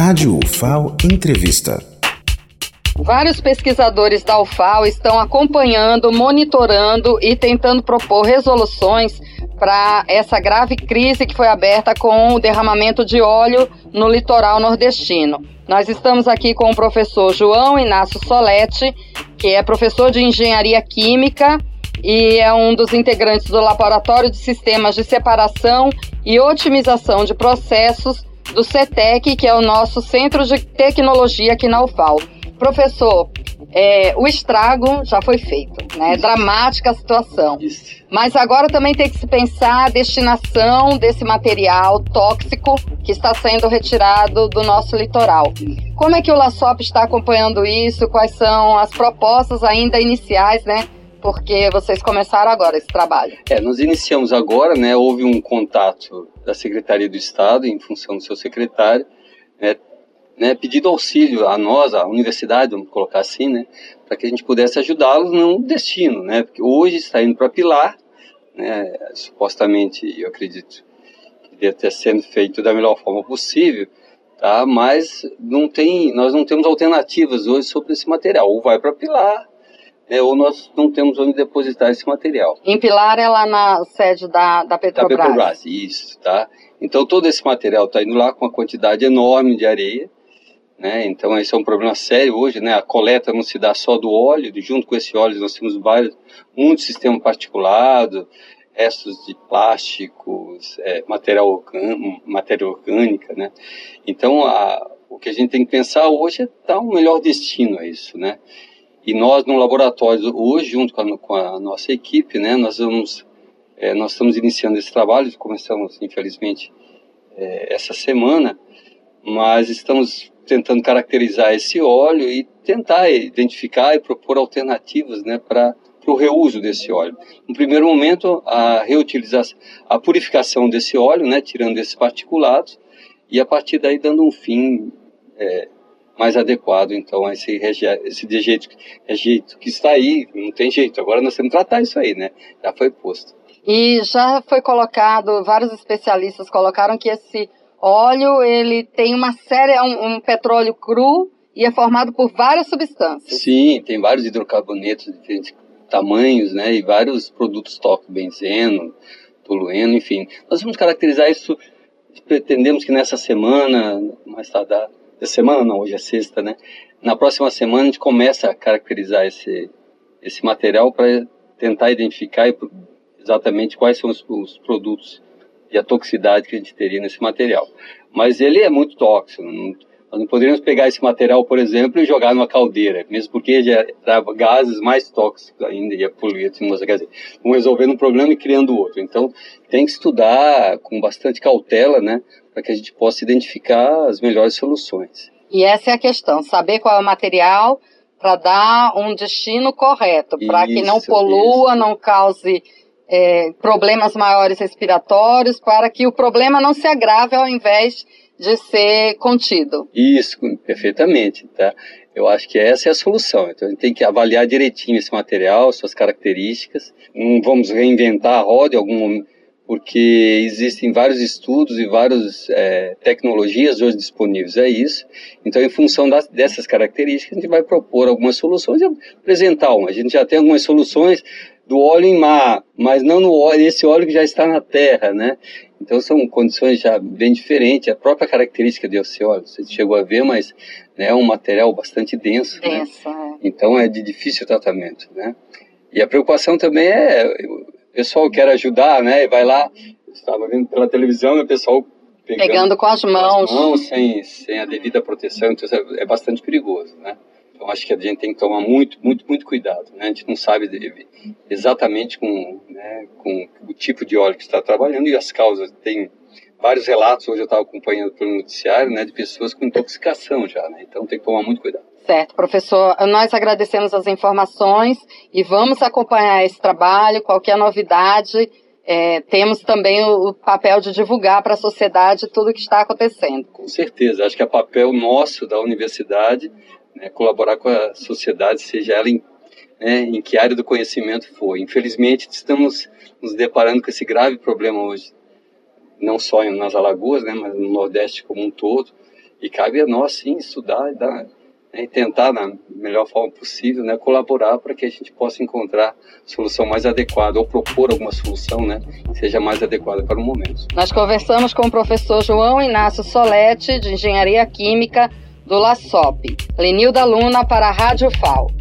Rádio UFAO Entrevista. Vários pesquisadores da UFAO estão acompanhando, monitorando e tentando propor resoluções para essa grave crise que foi aberta com o derramamento de óleo no litoral nordestino. Nós estamos aqui com o professor João Inácio Solete, que é professor de engenharia química e é um dos integrantes do Laboratório de Sistemas de Separação e Otimização de Processos do CETEC, que é o nosso centro de tecnologia aqui na UFAL. Professor, é, o estrago já foi feito, né? É dramática a situação. Isso. Mas agora também tem que se pensar a destinação desse material tóxico que está sendo retirado do nosso litoral. Como é que o LASOP está acompanhando isso? Quais são as propostas ainda iniciais, né? Porque vocês começaram agora esse trabalho. É, nós iniciamos agora, né? Houve um contato da Secretaria do Estado, em função do seu secretário, né, né, pedido auxílio a nós, a universidade, vamos colocar assim, né, para que a gente pudesse ajudá-los no destino, né, porque hoje está indo para Pilar, né, supostamente, eu acredito que deve estar sendo feito da melhor forma possível, tá, mas não tem, nós não temos alternativas hoje sobre esse material, ou vai para Pilar, né, ou nós não temos onde depositar esse material. Em Pilar é lá na sede da, da Petrobras. Da Petrobras, isso, tá? Então todo esse material está indo lá com uma quantidade enorme de areia, né? Então esse é um problema sério hoje, né? A coleta não se dá só do óleo, junto com esse óleo nós temos vários, muito sistema particulado, restos de plásticos, é, material, matéria orgânica, né? Então a, o que a gente tem que pensar hoje é dar um melhor destino a isso, né? E nós no laboratório hoje, junto com a, com a nossa equipe, né, nós vamos, é, nós estamos iniciando esse trabalho, começamos infelizmente é, essa semana, mas estamos tentando caracterizar esse óleo e tentar identificar e propor alternativas, né, para o reuso desse óleo. No primeiro momento, a reutilização, a purificação desse óleo, né, tirando esses particulados, e a partir daí dando um fim é, mais adequado, então, a esse, esse rejeito, rejeito que está aí, não tem jeito, agora nós temos que tratar isso aí, né? Já foi posto. E já foi colocado, vários especialistas colocaram que esse óleo, ele tem uma série, é um, um petróleo cru e é formado por várias substâncias. Sim, tem vários hidrocarbonetos de diferentes tamanhos, né? E vários produtos tóxicos, benzeno, tolueno, enfim. Nós vamos caracterizar isso, pretendemos que nessa semana, mais tardar, semana não, hoje é sexta, né? Na próxima semana a gente começa a caracterizar esse, esse material para tentar identificar exatamente quais são os, os, produtos e a toxicidade que a gente teria nesse material. Mas ele é muito tóxico. Não, nós não poderíamos pegar esse material, por exemplo, e jogar numa caldeira, mesmo porque já trava gases mais tóxicos ainda, ia poluir a atmosfera. Quer dizer, vamos resolvendo um problema e criando outro. Então, tem que estudar com bastante cautela, né, para que a gente possa identificar as melhores soluções. E essa é a questão, saber qual é o material para dar um destino correto, para que não polua, isso. não cause é, problemas maiores respiratórios, para que o problema não se agrave ao invés de ser contido. Isso, perfeitamente, tá? Eu acho que essa é a solução. Então a gente tem que avaliar direitinho esse material, suas características. Não vamos reinventar a roda em algum momento porque existem vários estudos e várias é, tecnologias hoje disponíveis a isso. Então, em função das, dessas características, a gente vai propor algumas soluções e apresentar uma. A gente já tem algumas soluções do óleo em mar, mas não no óleo, esse óleo que já está na terra, né? Então são condições já bem diferentes. A própria característica desse óleo, você chegou a ver, mas né, é um material bastante denso. Né? Denso, né? é. Então é de difícil tratamento, né? E a preocupação também é pessoal quer ajudar, né? E vai lá, estava vendo pela televisão, o pessoal pegando, pegando com as mãos, as mãos sem, sem a devida proteção, então é, é bastante perigoso, né? Então acho que a gente tem que tomar muito, muito, muito cuidado, né? A gente não sabe exatamente com, né, com o tipo de óleo que está trabalhando e as causas. Tem vários relatos, hoje eu estava acompanhando pelo noticiário, né, de pessoas com intoxicação já, né? Então tem que tomar muito cuidado. Certo, professor. Nós agradecemos as informações e vamos acompanhar esse trabalho. Qualquer novidade, é, temos também o, o, papel de divulgar para a sociedade tudo o que está acontecendo. Com certeza. Acho que é papel nosso da universidade né, colaborar com a sociedade, seja ela em, né, em que área do conhecimento for. Infelizmente, estamos nos deparando com esse grave problema hoje, não só nas Alagoas, né, mas no Nordeste como um todo E cabe a nós, sim, estudar e, dar, né, tentar, na melhor forma possível, né, colaborar para que a gente possa encontrar solução mais adequada ou propor alguma solução né, que seja mais adequada para o momento. Nós conversamos com o professor João Inácio Solete, de Engenharia Química do LASOP. Lenilda Luna para a Rádio FAO.